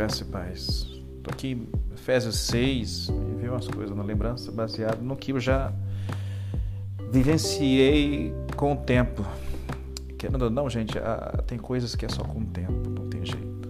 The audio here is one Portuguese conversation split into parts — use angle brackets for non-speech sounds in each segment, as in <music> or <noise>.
Graça e paz. Estou aqui em Efésios 6, e vi umas coisas na lembrança baseado no que eu já vivenciei com o tempo. Querendo ou não, gente, tem coisas que é só com o tempo, não tem jeito.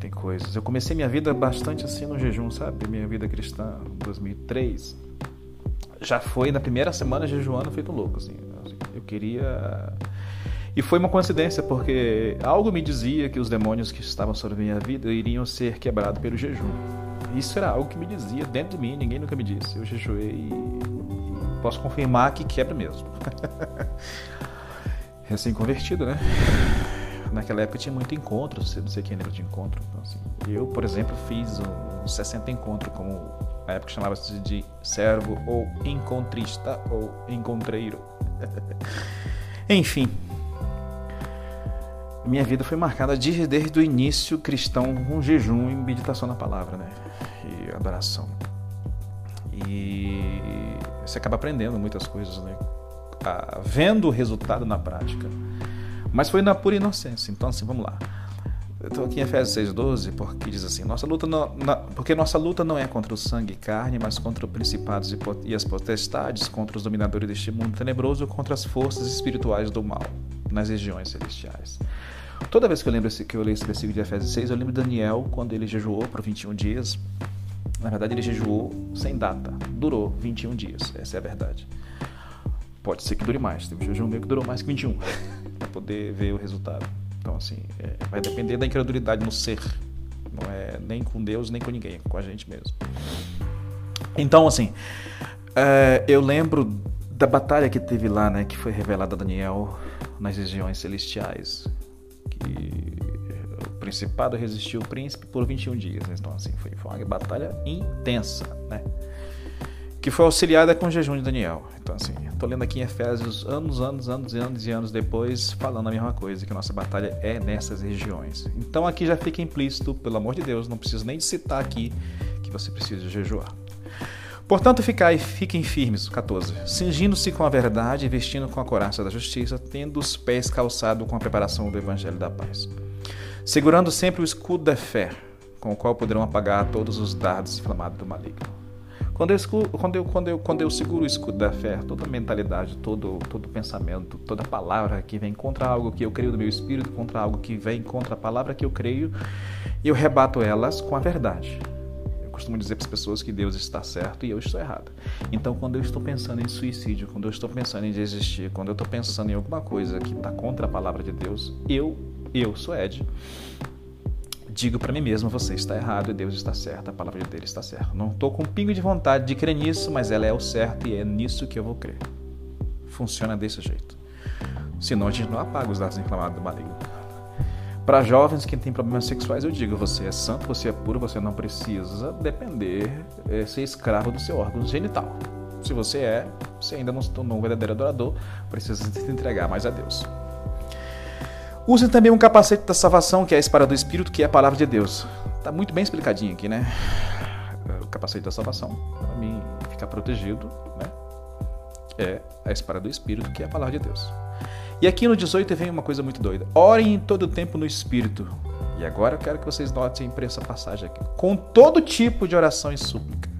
Tem coisas. Eu comecei minha vida bastante assim no jejum, sabe? Minha vida cristã, 2003. Já foi na primeira semana jejuando feito louco, assim. Eu queria e foi uma coincidência, porque algo me dizia que os demônios que estavam sobre minha vida iriam ser quebrados pelo jejum. Isso era algo que me dizia dentro de mim, ninguém nunca me disse. Eu jejuei e posso confirmar que quebra mesmo. <laughs> Recém-convertido, né? Naquela época tinha muito encontro, não sei quem lembra de encontro. Então, assim, eu, por exemplo, fiz uns 60 encontros, como na época chamava-se de servo ou encontrista ou encontreiro. <laughs> Enfim, minha vida foi marcada desde, desde o início cristão com jejum e meditação na palavra, né? E adoração. E você acaba aprendendo muitas coisas, né? Vendo o resultado na prática. Mas foi na pura inocência. Então, assim, vamos lá. Eu estou aqui em Efésios 6,12, porque diz assim: nossa luta não, na, porque nossa luta não é contra o sangue e carne, mas contra os principados e, e as potestades, contra os dominadores deste mundo tenebroso, contra as forças espirituais do mal nas regiões celestiais. Toda vez que eu lembro esse, que eu leio esse versículo de Efésios 6, eu lembro de Daniel quando ele jejuou por 21 dias. Na verdade, ele jejuou sem data, durou 21 dias, essa é a verdade. Pode ser que dure mais, teve um jejum meio que durou mais que 21, <laughs> para poder ver o resultado. Então, assim, é, vai depender da incredulidade no ser, não é nem com Deus, nem com ninguém, é com a gente mesmo. Então, assim, é, eu lembro da batalha que teve lá, né, que foi revelada a Daniel nas regiões celestiais, que o principado resistiu ao príncipe por 21 dias. Então, assim, foi, foi uma batalha intensa, né? Que foi auxiliada com o jejum de Daniel. Então, assim, estou lendo aqui em Efésios anos, anos, anos e anos e anos depois, falando a mesma coisa, que a nossa batalha é nessas regiões. Então, aqui já fica implícito, pelo amor de Deus, não preciso nem citar aqui que você precisa jejuar. Portanto, ficai, fiquem firmes, 14, cingindo-se com a verdade vestindo com a coraça da justiça, tendo os pés calçados com a preparação do evangelho da paz. Segurando sempre o escudo da fé, com o qual poderão apagar todos os dardos inflamados do maligno. Quando eu, quando, eu, quando, eu, quando eu seguro o escudo da fé, toda mentalidade, todo, todo pensamento, toda palavra que vem contra algo que eu creio do meu espírito, contra algo que vem contra a palavra que eu creio, eu rebato elas com a verdade costumo dizer para as pessoas que Deus está certo e eu estou errado. Então, quando eu estou pensando em suicídio, quando eu estou pensando em desistir, quando eu estou pensando em alguma coisa que está contra a palavra de Deus, eu, eu sou Ed, digo para mim mesmo: você está errado e Deus está certo, a palavra dele está certa. Não estou com um pingo de vontade de crer nisso, mas ela é o certo e é nisso que eu vou crer. Funciona desse jeito. Senão a gente não apaga os dados inflamados do maligno. Para jovens que têm problemas sexuais, eu digo: você é santo, você é puro, você não precisa depender, é, ser escravo do seu órgão genital. Se você é, você ainda não se tornou um verdadeiro adorador, precisa se entregar mais a Deus. Use também um capacete da salvação, que é a espada do Espírito, que é a palavra de Deus. Está muito bem explicadinho aqui, né? O capacete da salvação, para mim ficar protegido, né? É a espada do Espírito, que é a palavra de Deus. E aqui no 18 vem uma coisa muito doida. Orem em todo tempo no Espírito. E agora eu quero que vocês notem para essa passagem aqui. Com todo tipo de oração e súplica.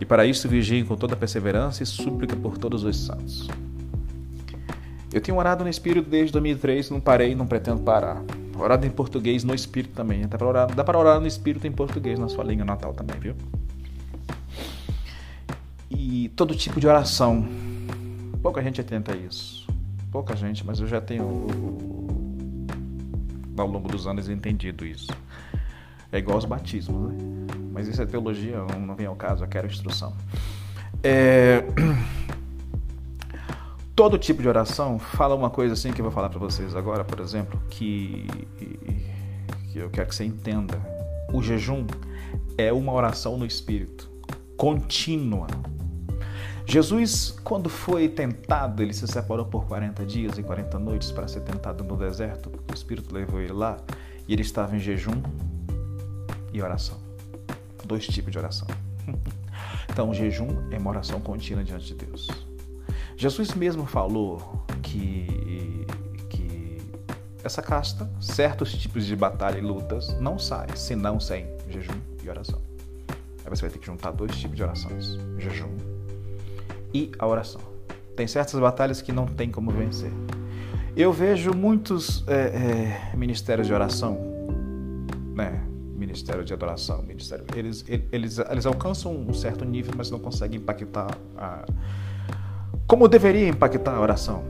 E para isso vigiem com toda perseverança e súplica por todos os santos. Eu tenho orado no Espírito desde 2003, não parei, não pretendo parar. Orado em português no Espírito também. Dá para orar, orar no Espírito em português na sua língua natal também, viu? E todo tipo de oração Pouca gente atenta a isso. Pouca gente, mas eu já tenho ao longo dos anos entendido isso. É igual aos batismos, né? Mas isso é teologia, não vem ao caso, eu quero instrução. É... <clears throat> Todo tipo de oração fala uma coisa assim que eu vou falar para vocês agora, por exemplo, que... que eu quero que você entenda. O jejum é uma oração no espírito, contínua, Jesus, quando foi tentado, ele se separou por 40 dias e 40 noites para ser tentado no deserto. O Espírito levou ele lá e ele estava em jejum e oração. Dois tipos de oração. <laughs> Então, jejum é uma oração contínua diante de Deus. Jesus mesmo falou que, que essa casta, certos tipos de batalha e lutas não saem, senão sem jejum e oração. Aí você vai ter que juntar dois tipos de orações: jejum e a oração. Tem certas batalhas que não tem como vencer. Eu vejo muitos é, é, ministérios de oração, né? Ministério de adoração, ministério, eles, eles, eles alcançam um certo nível, mas não conseguem impactar a, como deveria impactar a oração.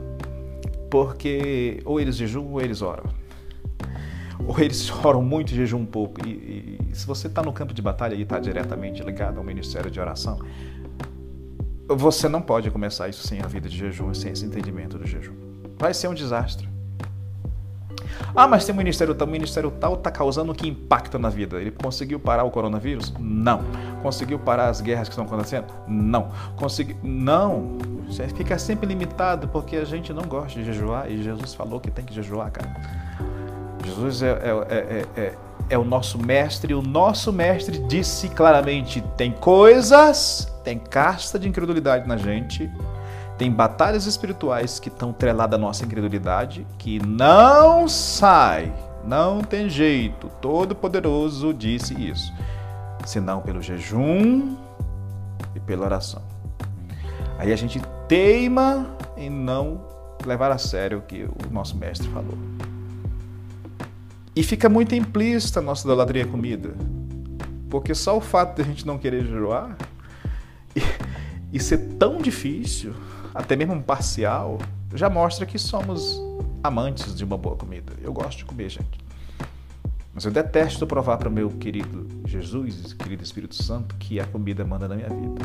Porque ou eles jejuam ou eles oram. Ou eles <laughs> oram muito e jejuam um pouco. E, e se você está no campo de batalha e está diretamente ligado ao ministério de oração, você não pode começar isso sem a vida de jejum, sem esse entendimento do jejum. Vai ser um desastre. Ah, mas tem um ministério tal, ministério tal está causando que impacto na vida? Ele conseguiu parar o coronavírus? Não. Conseguiu parar as guerras que estão acontecendo? Não. Conseguiu? Não. Você fica sempre limitado porque a gente não gosta de jejuar e Jesus falou que tem que jejuar, cara. Jesus é, é, é, é, é o nosso mestre e o nosso mestre disse claramente: tem coisas, tem casta de incredulidade na gente tem batalhas espirituais que estão treladas à nossa incredulidade, que não sai, não tem jeito. Todo-Poderoso disse isso, senão pelo jejum e pela oração. Aí a gente teima em não levar a sério o que o nosso mestre falou. E fica muito implícita a nossa idolatria comida. Porque só o fato de a gente não querer jejuar e, ser tão difícil até mesmo um parcial, já mostra que somos amantes de uma boa comida. Eu gosto de comer, gente. Mas eu detesto provar para o meu querido Jesus, querido Espírito Santo, que a comida manda na minha vida.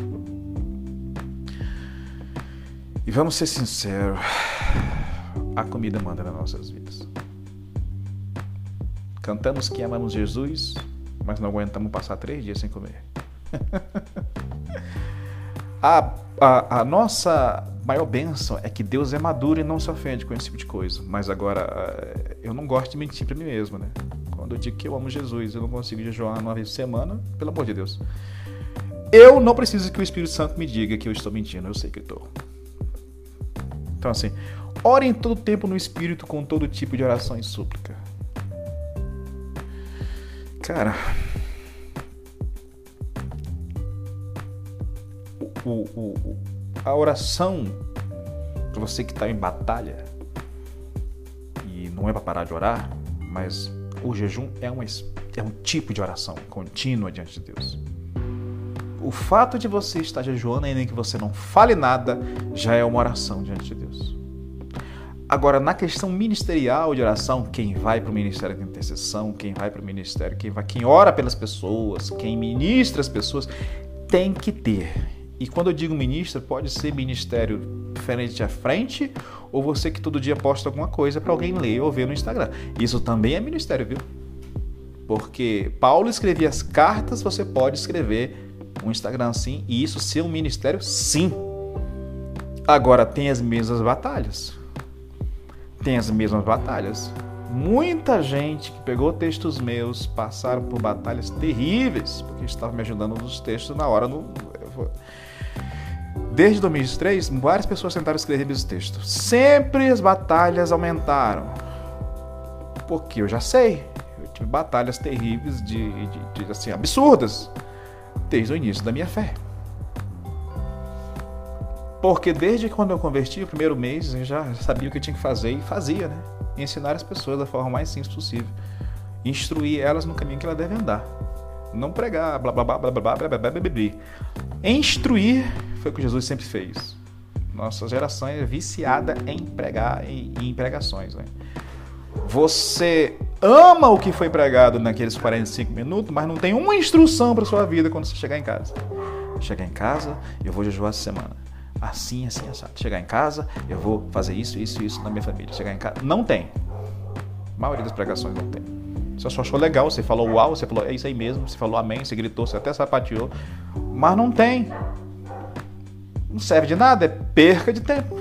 E vamos ser sinceros, a comida manda nas nossas vidas. Cantamos que amamos Jesus, mas não aguentamos passar três dias sem comer. <laughs> a, a, a nossa maior bênção é que Deus é maduro e não se ofende com esse tipo de coisa. Mas agora, eh, eu não gosto de mentir para mim mesmo, né? Quando eu digo que eu amo Jesus, eu não consigo jejuar uma vez por semana, pelo amor de Deus. Eu não preciso que o Espírito Santo me diga que eu estou mentindo, eu sei que estou. Então, assim, orem todo tempo no Espírito com todo tipo de oração e súplica. Cara, o, o, a oração, para você que está em batalha, e não é para parar de orar, mas o jejum é, uma, é um tipo de oração contínua diante de Deus. O fato de você estar jejuando, ainda que você não fale nada, já é uma oração diante de Deus. Agora, na questão ministerial de oração, quem vai para o ministério de intercessão, quem vai para o ministério, quem vai, quem ora pelas pessoas, quem ministra as pessoas, tem que ter e quando eu digo ministro, pode ser ministério frente a frente ou você que todo dia posta alguma coisa para alguém ler ou ver no Instagram. Isso também é ministério, viu? Porque Paulo escrevia as cartas, você pode escrever um Instagram sim, e isso ser um ministério sim. Agora tem as mesmas batalhas. Tem as mesmas batalhas. Muita gente que pegou textos meus passaram por batalhas terríveis, porque estava me ajudando nos textos na hora no Desde 2003, várias pessoas tentaram escrever esse texto. Sempre as batalhas aumentaram. Porque eu já sei. Eu tive batalhas terríveis de, de, de assim, absurdas desde o início da minha fé. Porque desde quando eu converti, o primeiro mês, eu já sabia o que eu tinha que fazer e fazia, né? ensinar as pessoas da forma mais simples possível. Instruir elas no caminho que elas devem andar. Não pregar, blá blá blá blá blá blá blá blá blá blá. blá. Instruir foi o que Jesus sempre fez. Nossa geração é viciada em pregar e em pregações. Né? Você ama o que foi pregado naqueles 45 minutos, mas não tem uma instrução para sua vida quando você chegar em casa. Chegar em casa, eu vou jejuar essa semana. Assim, assim, assim. Chegar em casa, eu vou fazer isso, isso, isso na minha família. Chegar em casa, não tem. A maioria das pregações não tem. Você só achou legal, você falou uau, você falou é isso aí mesmo, você falou amém, você gritou, você até sapateou, mas não tem. Não serve de nada, é perca de tempo.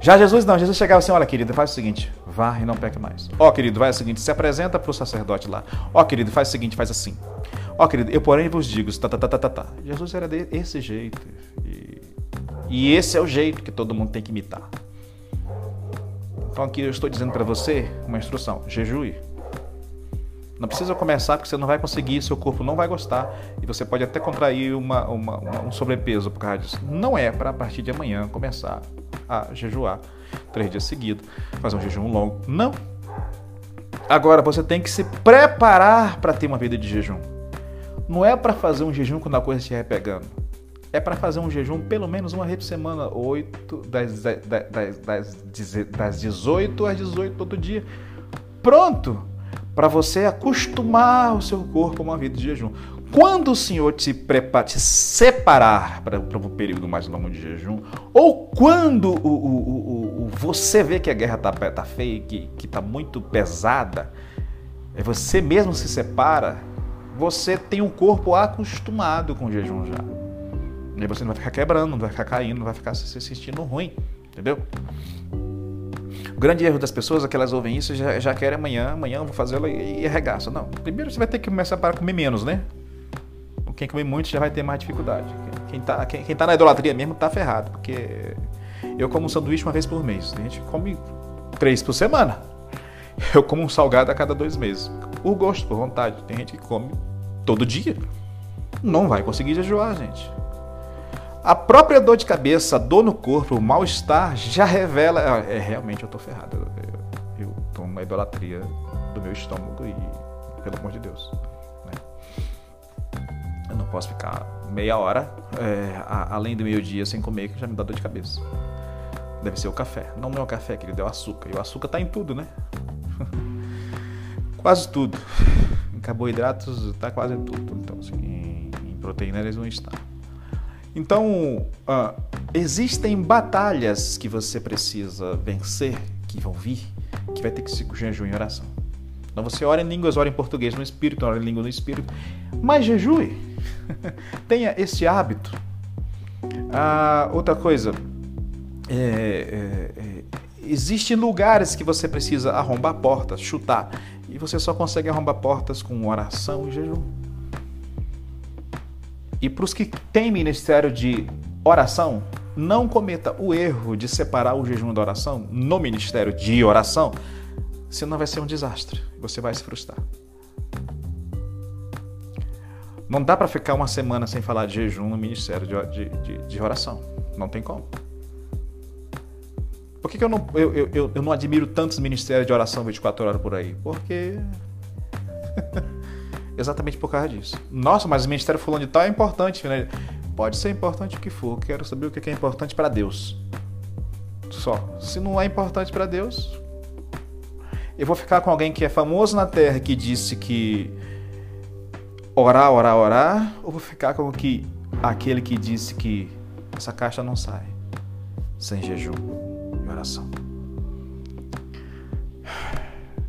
Já Jesus não, Jesus chegava assim, olha querido, faz o seguinte, vá e não peque mais. Ó querido, vai o seguinte, se apresenta para o sacerdote lá. Ó querido, faz o seguinte, faz assim. Ó querido, eu porém vos digo, tá, tá, tá, tá, tá, tá. Jesus era desse jeito. E, e esse é o jeito que todo mundo tem que imitar. Então aqui eu estou dizendo para você uma instrução: jejue. Não precisa começar porque você não vai conseguir, seu corpo não vai gostar e você pode até contrair uma, uma, uma, um sobrepeso por causa disso. Não é para a partir de amanhã começar a jejuar três dias seguidos, fazer um jejum longo. Não. Agora você tem que se preparar para ter uma vida de jejum. Não é para fazer um jejum quando a coisa estiver pegando. É para fazer um jejum pelo menos uma vez por semana, 8, das, das, das, das 18 às 18 todo dia. Pronto! Para você acostumar o seu corpo a uma vida de jejum. Quando o Senhor te, prepara, te separar para, um período mais longo de jejum, ou quando o, o, o, você vê que a guerra está tá feia, que está muito pesada, é você mesmo se separa, você tem um corpo acostumado com o jejum já. E você não vai ficar quebrando, não vai ficar caindo, não vai ficar se sentindo ruim, entendeu? O grande erro das pessoas é que elas ouvem isso e já, já querem amanhã, amanhã eu vou fazê-lo e, e arregaça. Não, primeiro você vai ter que começar para comer menos, né? Quem comer muito já vai ter mais dificuldade. Quem está quem, quem tá na idolatria mesmo está ferrado, porque eu como um sanduíche uma vez por mês. A gente come três por semana. Eu como um salgado a cada dois meses. Por gosto, por vontade. Tem gente que come todo dia. Não vai conseguir jejuar, gente. A própria dor de cabeça, dor no corpo, o mal-estar já revela. É, realmente eu tô ferrado. Eu, eu tô numa idolatria do meu estômago e, pelo amor de Deus. Né? Eu não posso ficar meia hora é, a, além do meio-dia sem comer, que já me dá dor de cabeça. Deve ser o café. Não, é o café, que ele deu açúcar. E o açúcar tá em tudo, né? <laughs> quase tudo. Em carboidratos tá quase tudo. Então, assim, em proteína eles não estão. Então, uh, existem batalhas que você precisa vencer, que vão vir, que vai ter que ser com jejum oração. Então você ora em línguas, ora em português no espírito, ora em língua no espírito, mas jejue. <laughs> Tenha esse hábito. Ah, outra coisa, é, é, é, existem lugares que você precisa arrombar portas, chutar, e você só consegue arrombar portas com oração e jejum. E para os que têm ministério de oração, não cometa o erro de separar o jejum da oração no ministério de oração, senão vai ser um desastre. Você vai se frustrar. Não dá para ficar uma semana sem falar de jejum no ministério de, de, de oração. Não tem como. Por que, que eu, não, eu, eu, eu não admiro tantos ministérios de oração 24 horas por aí? Porque exatamente por causa disso. Nossa, mas o ministério fulano de tal é importante, né? Pode ser importante o que for, quero saber o que é importante para Deus. Só. Se não é importante para Deus, eu vou ficar com alguém que é famoso na terra que disse que orar, orar, orar, ou vou ficar com que aquele que disse que essa caixa não sai sem jejum e oração.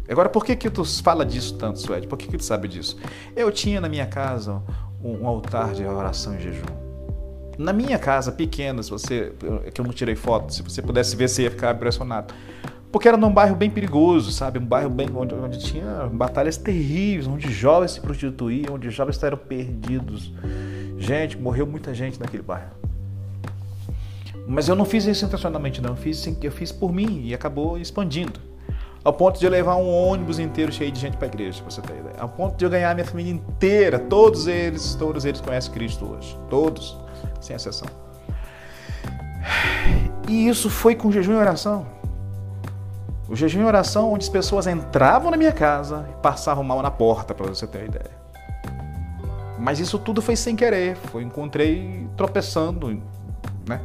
Agora, por que que tu fala disso tanto, Suede? Por que que tu sabe disso? Eu tinha na minha casa um, altar de oração e jejum. Na minha casa, pequena, se você, que eu não tirei foto, se você pudesse ver, você ia ficar impressionado. Porque era num bairro bem perigoso, sabe? Um bairro bem onde, onde tinha batalhas terríveis, onde jovens se prostituíam, onde jovens estavam perdidos. Gente, morreu muita gente naquele bairro. Mas eu não fiz isso intencionalmente, não. Eu fiz, eu fiz por mim e acabou expandindo. Ao ponto de eu levar um ônibus inteiro cheio de gente para a igreja, pra você ter ideia. Ao ponto de eu ganhar minha família inteira, todos eles, todos eles conhecem Cristo hoje. Todos, sem exceção. E isso foi com jejum e oração. O jejum e oração, onde as pessoas entravam na minha casa e passavam mal na porta, para você ter ideia. Mas isso tudo foi sem querer. Foi encontrei tropeçando, né?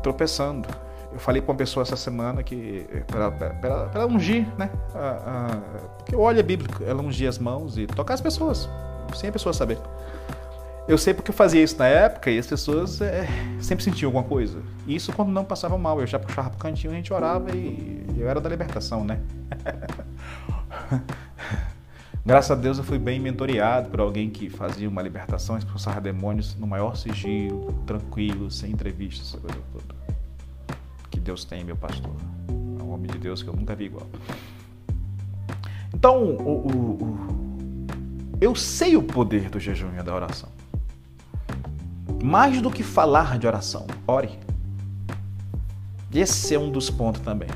Tropeçando. Eu falei com uma pessoa essa semana que para ungir, né? porque o óleo é bíblico, ela ungir as mãos e tocar as pessoas, sem a pessoa saber. Eu sei porque eu fazia isso na época e as pessoas é, sempre sentiam alguma coisa. Isso quando não passava mal, eu já puxava pro cantinho, a gente orava e eu era da libertação, né? <laughs> Graças a Deus eu fui bem mentoreado por alguém que fazia uma libertação, expulsava demônios no maior sigilo, tranquilo, sem entrevistas, essa coisa toda que Deus tem, meu pastor. É um homem de Deus que eu nunca vi igual. Então, o, o, o, eu sei o poder do jejum e da oração. Mais do que falar de oração, ore. Esse é um dos pontos também.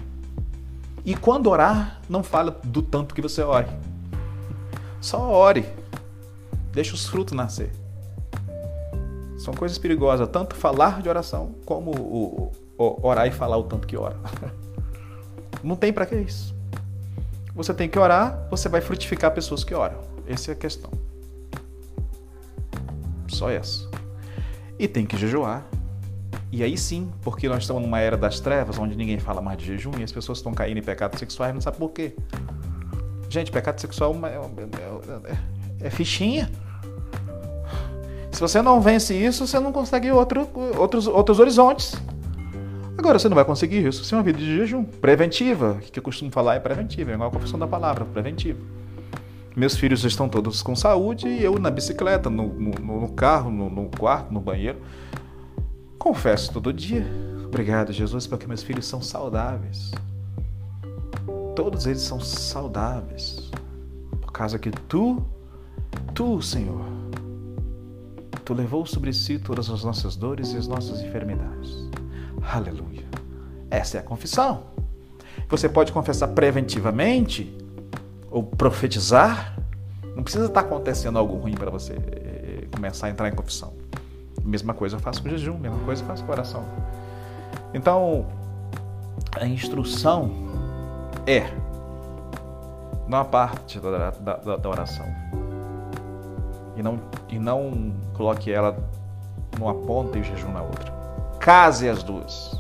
E quando orar, não fala do tanto que você ore. Só ore. Deixa os frutos nascer. São coisas perigosas, tanto falar de oração como o, orar e falar o tanto que ora. <laughs> Não tem para que isso. Você tem que orar, você vai frutificar pessoas que oram. Essa é a questão. Só essa. E tem que jejuar. E aí sim, porque nós estamos numa era das trevas, onde ninguém fala mais de jejum e as pessoas estão caindo em pecados sexuais não sabem por quê. Gente, pecado sexual é, é, é, é fichinha. Se você não vence isso, você não consegue outro, outros, outros horizontes. Agora, você não vai conseguir isso sem uma vida de jejum. Preventiva, que eu costumo falar é preventiva, é igual a confissão da palavra, preventiva. Meus filhos estão todos com saúde e eu na bicicleta, no, no, no carro, no, no quarto, no banheiro. Confesso todo dia. Obrigado, Jesus, porque meus filhos são saudáveis. Todos eles são saudáveis. Por causa que tu, tu, Senhor, Tu levou sobre si todas as nossas dores e as nossas enfermidades. Aleluia. Essa é a confissão. Você pode confessar preventivamente ou profetizar. Não precisa estar acontecendo algo ruim para você eh, começar a entrar em confissão. Mesma coisa eu faço com jejum, mesma coisa eu faço com oração. Então, a instrução é não a parte da, da, da oração e não, e não coloque ela numa ponta e o jejum na outra. Case as duas.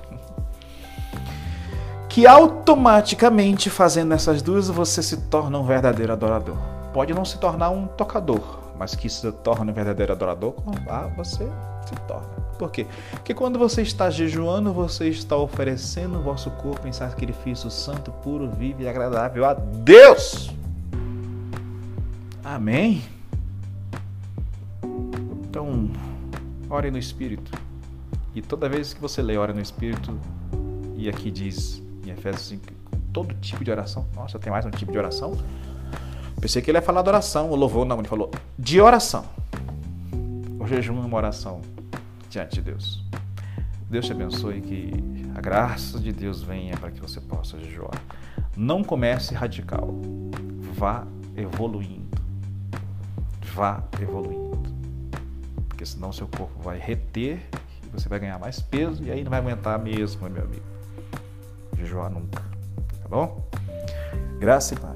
<laughs> Que automaticamente fazendo essas duas você se torna um verdadeiro adorador. Pode não se tornar um tocador, mas que se torne um verdadeiro adorador, ah, você se torna. Por quê? Porque quando você está jejuando, você está oferecendo o vosso corpo em sacrifício santo, puro, vivo e agradável a Deus. Amém? Então, ore no Espírito. E toda vez que você lê ore no Espírito, e aqui diz em Efésios 5, todo tipo de oração. Nossa, tem mais um tipo de oração? Pensei que ele ia falar de oração, o louvor não, ele falou de oração. O jejum é uma oração diante de Deus. Deus te abençoe que a graça de Deus venha para que você possa jejuar. Não comece radical. Vá evoluindo. Vá evoluindo porque senão seu corpo vai reter você vai ganhar mais peso e aí não vai aguentar mesmo, meu amigo. Jejuar nunca, tá bom? Graça e paz.